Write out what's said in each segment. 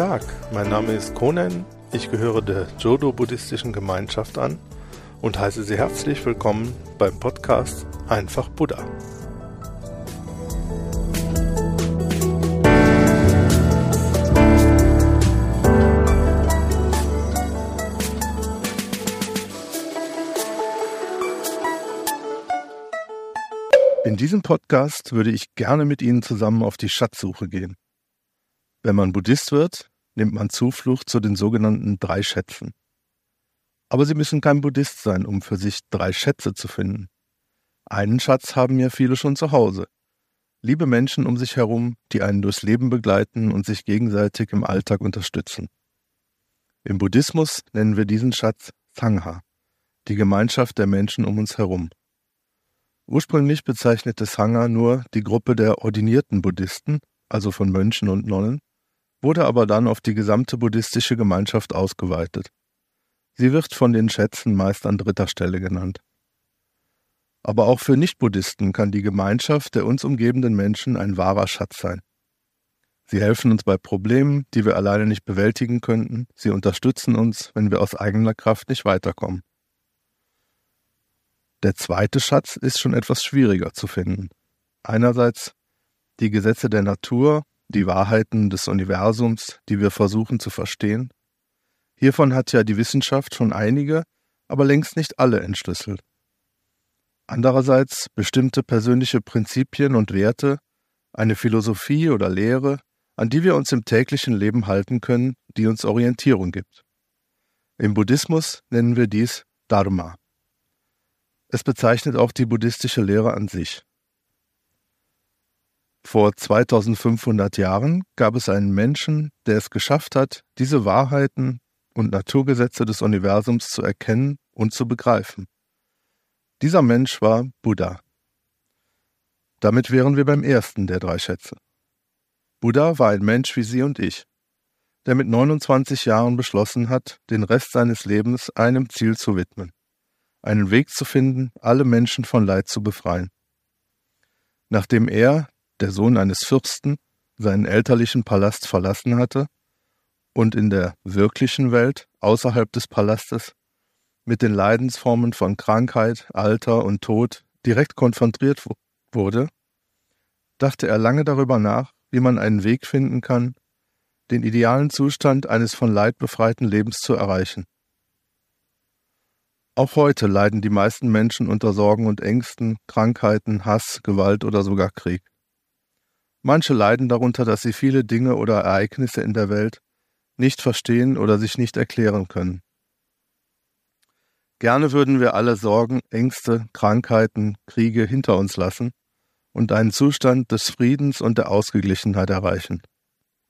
Tag, mein Name ist Konen, ich gehöre der Jodo-buddhistischen Gemeinschaft an und heiße Sie herzlich willkommen beim Podcast Einfach Buddha. In diesem Podcast würde ich gerne mit Ihnen zusammen auf die Schatzsuche gehen. Wenn man Buddhist wird, nimmt man Zuflucht zu den sogenannten drei Schätzen. Aber Sie müssen kein Buddhist sein, um für sich drei Schätze zu finden. Einen Schatz haben ja viele schon zu Hause. Liebe Menschen um sich herum, die einen durchs Leben begleiten und sich gegenseitig im Alltag unterstützen. Im Buddhismus nennen wir diesen Schatz Sangha, die Gemeinschaft der Menschen um uns herum. Ursprünglich bezeichnete Sangha nur die Gruppe der ordinierten Buddhisten, also von Mönchen und Nonnen, wurde aber dann auf die gesamte buddhistische Gemeinschaft ausgeweitet. Sie wird von den Schätzen meist an dritter Stelle genannt. Aber auch für Nichtbuddhisten kann die Gemeinschaft der uns umgebenden Menschen ein wahrer Schatz sein. Sie helfen uns bei Problemen, die wir alleine nicht bewältigen könnten, sie unterstützen uns, wenn wir aus eigener Kraft nicht weiterkommen. Der zweite Schatz ist schon etwas schwieriger zu finden. Einerseits die Gesetze der Natur die Wahrheiten des Universums, die wir versuchen zu verstehen. Hiervon hat ja die Wissenschaft schon einige, aber längst nicht alle entschlüsselt. Andererseits bestimmte persönliche Prinzipien und Werte, eine Philosophie oder Lehre, an die wir uns im täglichen Leben halten können, die uns Orientierung gibt. Im Buddhismus nennen wir dies Dharma. Es bezeichnet auch die buddhistische Lehre an sich. Vor 2500 Jahren gab es einen Menschen, der es geschafft hat, diese Wahrheiten und Naturgesetze des Universums zu erkennen und zu begreifen. Dieser Mensch war Buddha. Damit wären wir beim ersten der drei Schätze. Buddha war ein Mensch wie Sie und ich, der mit 29 Jahren beschlossen hat, den Rest seines Lebens einem Ziel zu widmen, einen Weg zu finden, alle Menschen von Leid zu befreien. Nachdem er der Sohn eines Fürsten, seinen elterlichen Palast verlassen hatte und in der wirklichen Welt außerhalb des Palastes mit den Leidensformen von Krankheit, Alter und Tod direkt konfrontiert wurde, dachte er lange darüber nach, wie man einen Weg finden kann, den idealen Zustand eines von Leid befreiten Lebens zu erreichen. Auch heute leiden die meisten Menschen unter Sorgen und Ängsten, Krankheiten, Hass, Gewalt oder sogar Krieg. Manche leiden darunter, dass sie viele Dinge oder Ereignisse in der Welt nicht verstehen oder sich nicht erklären können. Gerne würden wir alle Sorgen, Ängste, Krankheiten, Kriege hinter uns lassen und einen Zustand des Friedens und der Ausgeglichenheit erreichen.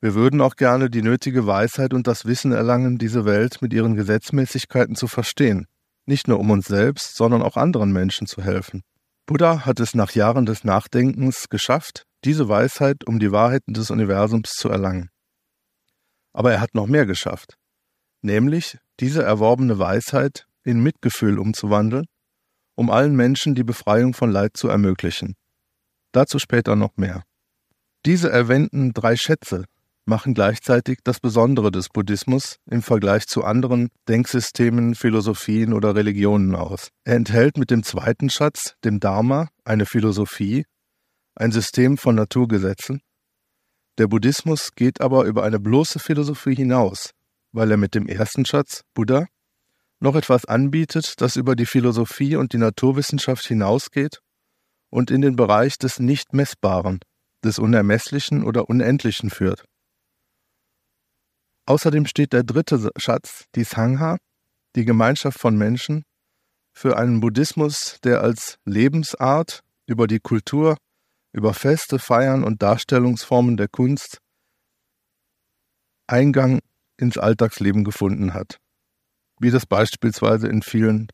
Wir würden auch gerne die nötige Weisheit und das Wissen erlangen, diese Welt mit ihren Gesetzmäßigkeiten zu verstehen, nicht nur um uns selbst, sondern auch anderen Menschen zu helfen. Buddha hat es nach Jahren des Nachdenkens geschafft, diese Weisheit, um die Wahrheiten des Universums zu erlangen. Aber er hat noch mehr geschafft, nämlich diese erworbene Weisheit in Mitgefühl umzuwandeln, um allen Menschen die Befreiung von Leid zu ermöglichen. Dazu später noch mehr. Diese erwähnten drei Schätze machen gleichzeitig das Besondere des Buddhismus im Vergleich zu anderen Denksystemen, Philosophien oder Religionen aus. Er enthält mit dem zweiten Schatz, dem Dharma, eine Philosophie, ein System von Naturgesetzen. Der Buddhismus geht aber über eine bloße Philosophie hinaus, weil er mit dem ersten Schatz, Buddha, noch etwas anbietet, das über die Philosophie und die Naturwissenschaft hinausgeht und in den Bereich des Nicht-Messbaren, des Unermesslichen oder Unendlichen führt. Außerdem steht der dritte Schatz, die Sangha, die Gemeinschaft von Menschen, für einen Buddhismus, der als Lebensart über die Kultur über Feste, Feiern und Darstellungsformen der Kunst Eingang ins Alltagsleben gefunden hat, wie das beispielsweise in vielen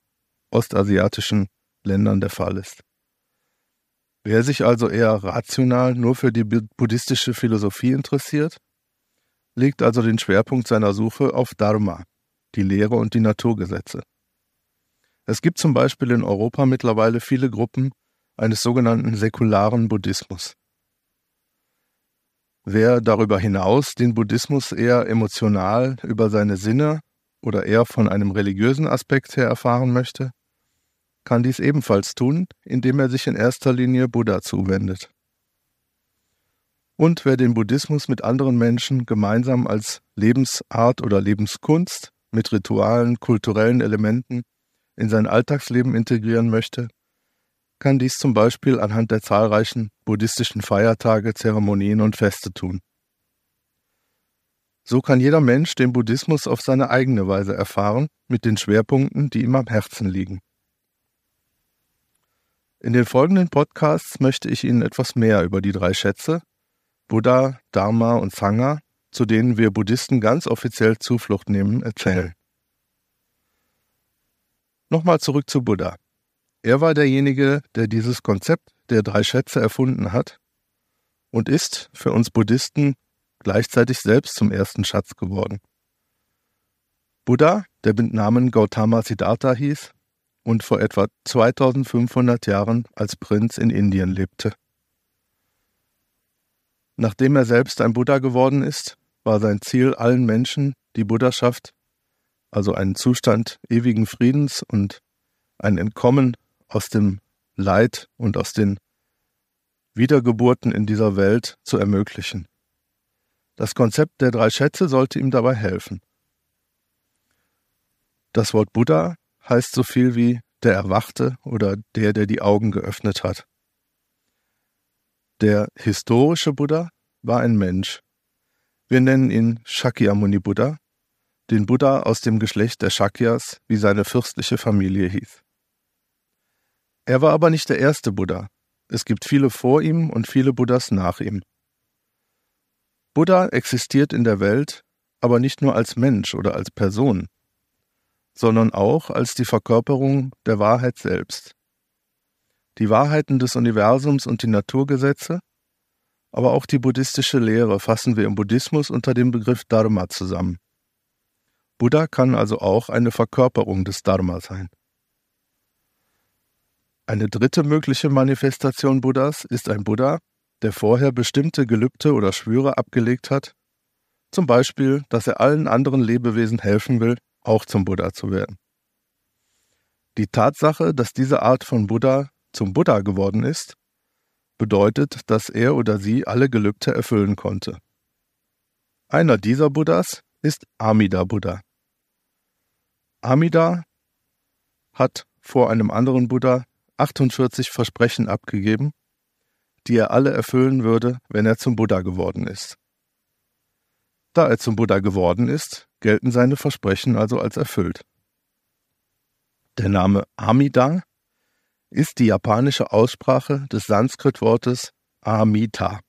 ostasiatischen Ländern der Fall ist. Wer sich also eher rational nur für die buddhistische Philosophie interessiert, legt also den Schwerpunkt seiner Suche auf Dharma, die Lehre und die Naturgesetze. Es gibt zum Beispiel in Europa mittlerweile viele Gruppen, eines sogenannten säkularen Buddhismus. Wer darüber hinaus den Buddhismus eher emotional über seine Sinne oder eher von einem religiösen Aspekt her erfahren möchte, kann dies ebenfalls tun, indem er sich in erster Linie Buddha zuwendet. Und wer den Buddhismus mit anderen Menschen gemeinsam als Lebensart oder Lebenskunst mit Ritualen, kulturellen Elementen in sein Alltagsleben integrieren möchte, kann dies zum Beispiel anhand der zahlreichen buddhistischen Feiertage, Zeremonien und Feste tun. So kann jeder Mensch den Buddhismus auf seine eigene Weise erfahren, mit den Schwerpunkten, die ihm am Herzen liegen. In den folgenden Podcasts möchte ich Ihnen etwas mehr über die drei Schätze Buddha, Dharma und Sangha, zu denen wir Buddhisten ganz offiziell Zuflucht nehmen, erzählen. Nochmal zurück zu Buddha. Er war derjenige, der dieses Konzept der drei Schätze erfunden hat und ist für uns Buddhisten gleichzeitig selbst zum ersten Schatz geworden. Buddha, der mit Namen Gautama Siddhartha hieß und vor etwa 2500 Jahren als Prinz in Indien lebte. Nachdem er selbst ein Buddha geworden ist, war sein Ziel, allen Menschen die Buddhaschaft, also einen Zustand ewigen Friedens und ein Entkommen aus dem Leid und aus den Wiedergeburten in dieser Welt zu ermöglichen. Das Konzept der drei Schätze sollte ihm dabei helfen. Das Wort Buddha heißt so viel wie der Erwachte oder der, der die Augen geöffnet hat. Der historische Buddha war ein Mensch. Wir nennen ihn Shakyamuni Buddha, den Buddha aus dem Geschlecht der Shakyas, wie seine fürstliche Familie hieß. Er war aber nicht der erste Buddha. Es gibt viele vor ihm und viele Buddhas nach ihm. Buddha existiert in der Welt, aber nicht nur als Mensch oder als Person, sondern auch als die Verkörperung der Wahrheit selbst. Die Wahrheiten des Universums und die Naturgesetze, aber auch die buddhistische Lehre fassen wir im Buddhismus unter dem Begriff Dharma zusammen. Buddha kann also auch eine Verkörperung des Dharma sein. Eine dritte mögliche Manifestation Buddhas ist ein Buddha, der vorher bestimmte Gelübde oder Schwüre abgelegt hat, zum Beispiel, dass er allen anderen Lebewesen helfen will, auch zum Buddha zu werden. Die Tatsache, dass diese Art von Buddha zum Buddha geworden ist, bedeutet, dass er oder sie alle Gelübde erfüllen konnte. Einer dieser Buddhas ist Amida Buddha. Amida hat vor einem anderen Buddha 48 Versprechen abgegeben, die er alle erfüllen würde, wenn er zum Buddha geworden ist. Da er zum Buddha geworden ist, gelten seine Versprechen also als erfüllt. Der Name Amida ist die japanische Aussprache des Sanskritwortes Amita.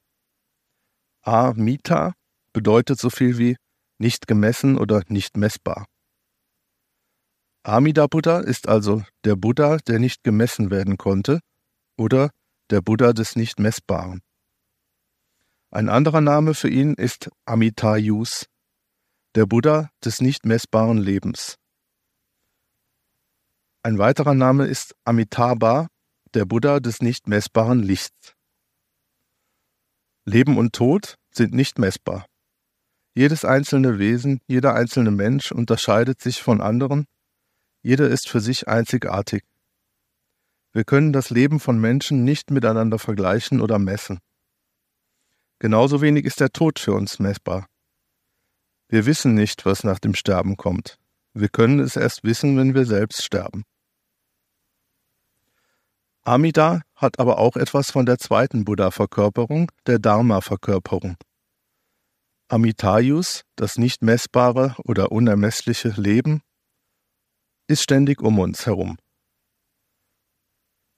Amita bedeutet so viel wie nicht gemessen oder nicht messbar. Amida Buddha ist also der Buddha, der nicht gemessen werden konnte, oder der Buddha des nicht Messbaren. Ein anderer Name für ihn ist Amitayus, der Buddha des nicht messbaren Lebens. Ein weiterer Name ist Amitabha, der Buddha des nicht messbaren Lichts. Leben und Tod sind nicht messbar. Jedes einzelne Wesen, jeder einzelne Mensch unterscheidet sich von anderen jeder ist für sich einzigartig. Wir können das Leben von Menschen nicht miteinander vergleichen oder messen. Genauso wenig ist der Tod für uns messbar. Wir wissen nicht, was nach dem Sterben kommt. Wir können es erst wissen, wenn wir selbst sterben. Amida hat aber auch etwas von der zweiten Buddha-Verkörperung, der Dharma-Verkörperung. Amitayus, das nicht messbare oder unermessliche Leben, ist ständig um uns herum.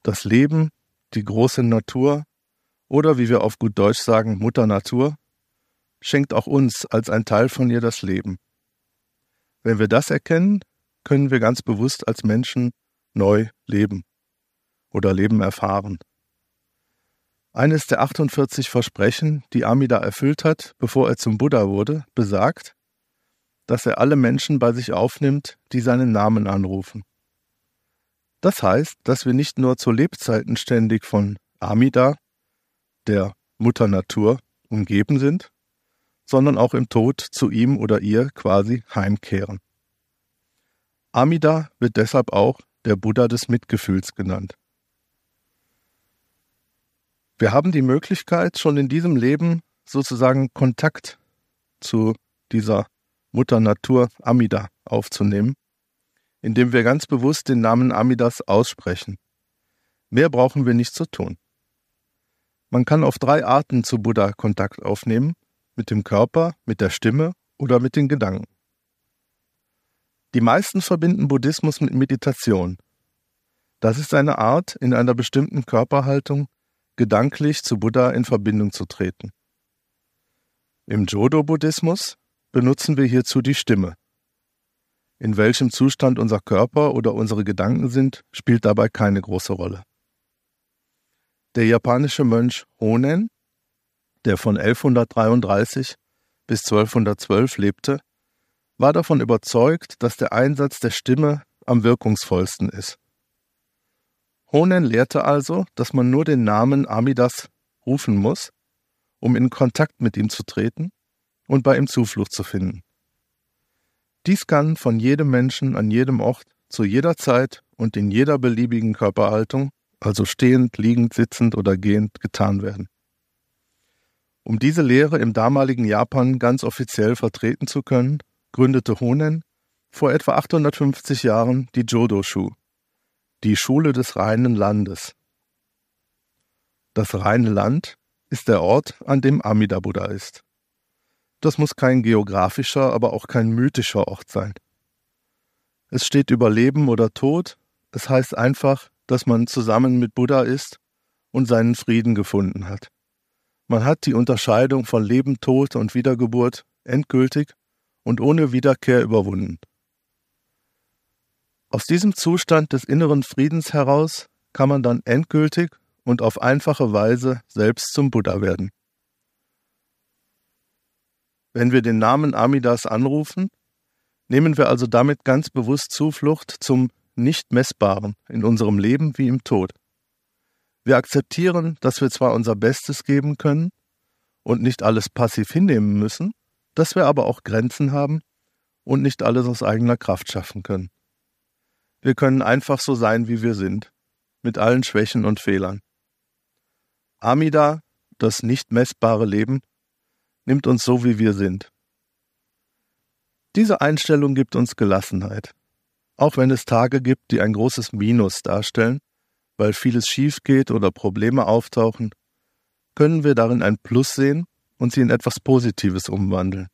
Das Leben, die große Natur oder wie wir auf gut Deutsch sagen, Mutter Natur, schenkt auch uns als ein Teil von ihr das Leben. Wenn wir das erkennen, können wir ganz bewusst als Menschen neu leben oder Leben erfahren. Eines der 48 Versprechen, die Amida erfüllt hat, bevor er zum Buddha wurde, besagt, dass er alle Menschen bei sich aufnimmt, die seinen Namen anrufen. Das heißt, dass wir nicht nur zu Lebzeiten ständig von Amida, der Mutter Natur umgeben sind, sondern auch im Tod zu ihm oder ihr quasi heimkehren. Amida wird deshalb auch der Buddha des Mitgefühls genannt. Wir haben die Möglichkeit, schon in diesem Leben sozusagen Kontakt zu dieser Mutter Natur Amida aufzunehmen, indem wir ganz bewusst den Namen Amidas aussprechen. Mehr brauchen wir nicht zu tun. Man kann auf drei Arten zu Buddha Kontakt aufnehmen, mit dem Körper, mit der Stimme oder mit den Gedanken. Die meisten verbinden Buddhismus mit Meditation. Das ist eine Art, in einer bestimmten Körperhaltung gedanklich zu Buddha in Verbindung zu treten. Im Jodo-Buddhismus benutzen wir hierzu die Stimme. In welchem Zustand unser Körper oder unsere Gedanken sind, spielt dabei keine große Rolle. Der japanische Mönch Honen, der von 1133 bis 1212 lebte, war davon überzeugt, dass der Einsatz der Stimme am wirkungsvollsten ist. Honen lehrte also, dass man nur den Namen Amidas rufen muss, um in Kontakt mit ihm zu treten und bei ihm Zuflucht zu finden. Dies kann von jedem Menschen an jedem Ort, zu jeder Zeit und in jeder beliebigen Körperhaltung also stehend, liegend, sitzend oder gehend, getan werden. Um diese Lehre im damaligen Japan ganz offiziell vertreten zu können, gründete Honen vor etwa 850 Jahren die Jodo-Shu, die Schule des reinen Landes. Das reine Land ist der Ort, an dem Amida Buddha ist. Das muss kein geografischer, aber auch kein mythischer Ort sein. Es steht über Leben oder Tod, es heißt einfach, dass man zusammen mit Buddha ist und seinen Frieden gefunden hat. Man hat die Unterscheidung von Leben, Tod und Wiedergeburt endgültig und ohne Wiederkehr überwunden. Aus diesem Zustand des inneren Friedens heraus kann man dann endgültig und auf einfache Weise selbst zum Buddha werden. Wenn wir den Namen Amidas anrufen, nehmen wir also damit ganz bewusst Zuflucht zum nicht messbaren in unserem Leben wie im Tod. Wir akzeptieren, dass wir zwar unser Bestes geben können und nicht alles passiv hinnehmen müssen, dass wir aber auch Grenzen haben und nicht alles aus eigener Kraft schaffen können. Wir können einfach so sein, wie wir sind, mit allen Schwächen und Fehlern. Amida, das nicht messbare Leben, nimmt uns so, wie wir sind. Diese Einstellung gibt uns Gelassenheit. Auch wenn es Tage gibt, die ein großes Minus darstellen, weil vieles schief geht oder Probleme auftauchen, können wir darin ein Plus sehen und sie in etwas Positives umwandeln.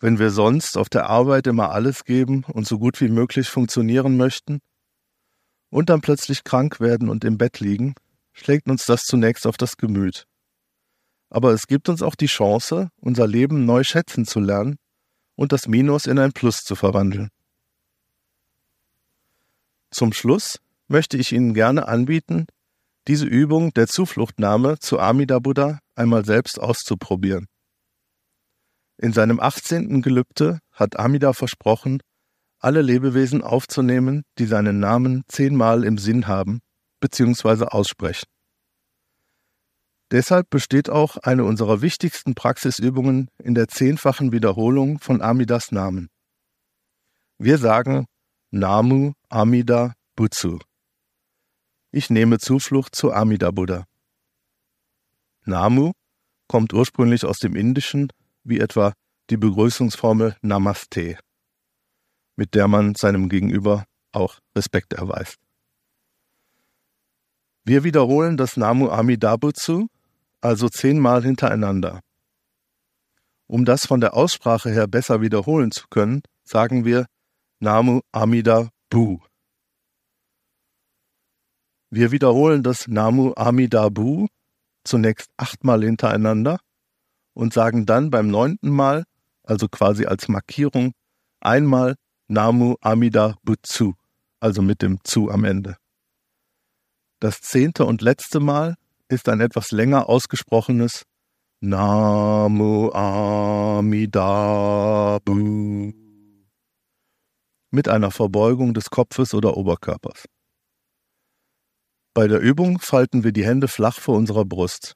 Wenn wir sonst auf der Arbeit immer alles geben und so gut wie möglich funktionieren möchten und dann plötzlich krank werden und im Bett liegen, schlägt uns das zunächst auf das Gemüt. Aber es gibt uns auch die Chance, unser Leben neu schätzen zu lernen und das Minus in ein Plus zu verwandeln. Zum Schluss möchte ich Ihnen gerne anbieten, diese Übung der Zufluchtnahme zu Amida Buddha einmal selbst auszuprobieren. In seinem 18. Gelübde hat Amida versprochen, alle Lebewesen aufzunehmen, die seinen Namen zehnmal im Sinn haben bzw. aussprechen. Deshalb besteht auch eine unserer wichtigsten Praxisübungen in der zehnfachen Wiederholung von Amidas Namen. Wir sagen Namu Amida Butsu. Ich nehme Zuflucht zu Amida Buddha. Namu kommt ursprünglich aus dem Indischen, wie etwa die Begrüßungsformel Namaste, mit der man seinem Gegenüber auch Respekt erweist. Wir wiederholen das Namu Amida Butsu also zehnmal hintereinander. Um das von der Aussprache her besser wiederholen zu können, sagen wir Namu Amida Bu. Wir wiederholen das Namu Amida Bu zunächst achtmal hintereinander und sagen dann beim neunten Mal, also quasi als Markierung, einmal Namu Amida Butsu, also mit dem Zu am Ende. Das zehnte und letzte Mal ist ein etwas länger ausgesprochenes Namu Amida Bu mit einer Verbeugung des Kopfes oder Oberkörpers. Bei der Übung falten wir die Hände flach vor unserer Brust.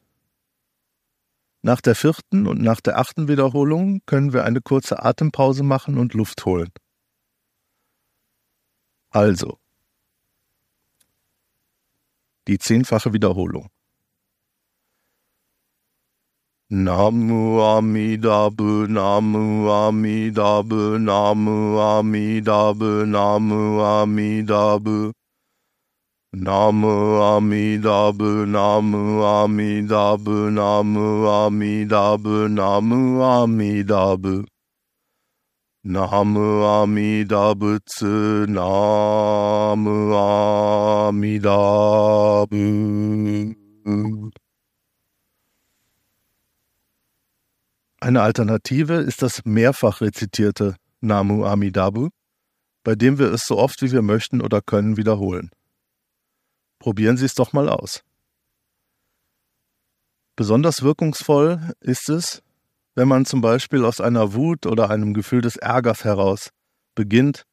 Nach der vierten und nach der achten Wiederholung können wir eine kurze Atempause machen und Luft holen. Also, die zehnfache Wiederholung. ナムアミダブナムアミダブナムアミダブナムアミダブナムアミダブナムアミダブナムアミダブナムアミダブナムアミダブツナムアミダブ Eine Alternative ist das mehrfach rezitierte Namu Amidabu, bei dem wir es so oft wie wir möchten oder können wiederholen. Probieren Sie es doch mal aus. Besonders wirkungsvoll ist es, wenn man zum Beispiel aus einer Wut oder einem Gefühl des Ärgers heraus beginnt,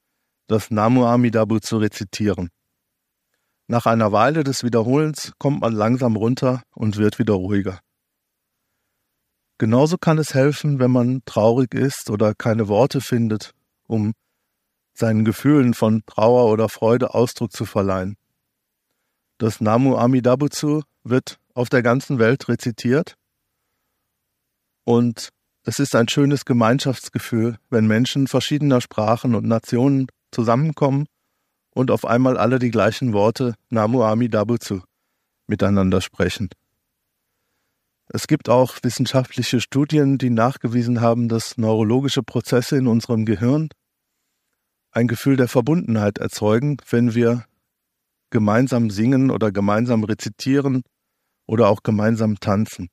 das Namu Amidabu zu rezitieren. Nach einer Weile des Wiederholens kommt man langsam runter und wird wieder ruhiger. Genauso kann es helfen, wenn man traurig ist oder keine Worte findet, um seinen Gefühlen von Trauer oder Freude Ausdruck zu verleihen. Das Namu Amidabutsu wird auf der ganzen Welt rezitiert und es ist ein schönes Gemeinschaftsgefühl, wenn Menschen verschiedener Sprachen und Nationen zusammenkommen und auf einmal alle die gleichen Worte Namu Amidabutsu miteinander sprechen. Es gibt auch wissenschaftliche Studien, die nachgewiesen haben, dass neurologische Prozesse in unserem Gehirn ein Gefühl der Verbundenheit erzeugen, wenn wir gemeinsam singen oder gemeinsam rezitieren oder auch gemeinsam tanzen.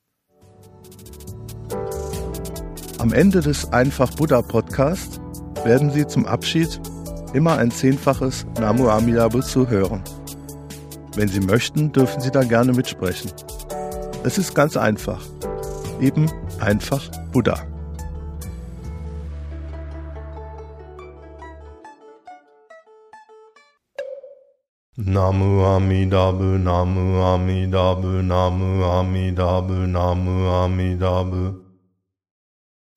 Am Ende des Einfach Buddha Podcast werden Sie zum Abschied immer ein zehnfaches Namu Amidabu zu hören. Wenn Sie möchten, dürfen Sie da gerne mitsprechen. Es ist ganz einfach. Eben einfach Buddha. Namu Amidabu, Namu Amidabu, Namu Amidabu, Namu Amidabu.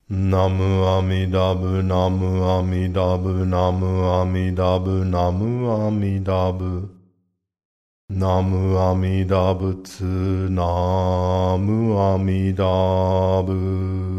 Namu Amidabu, Namu Amidabu, Namu Amidabu, Namu Amidabu. Namu Amida Butsu, Namu Amida Butsu.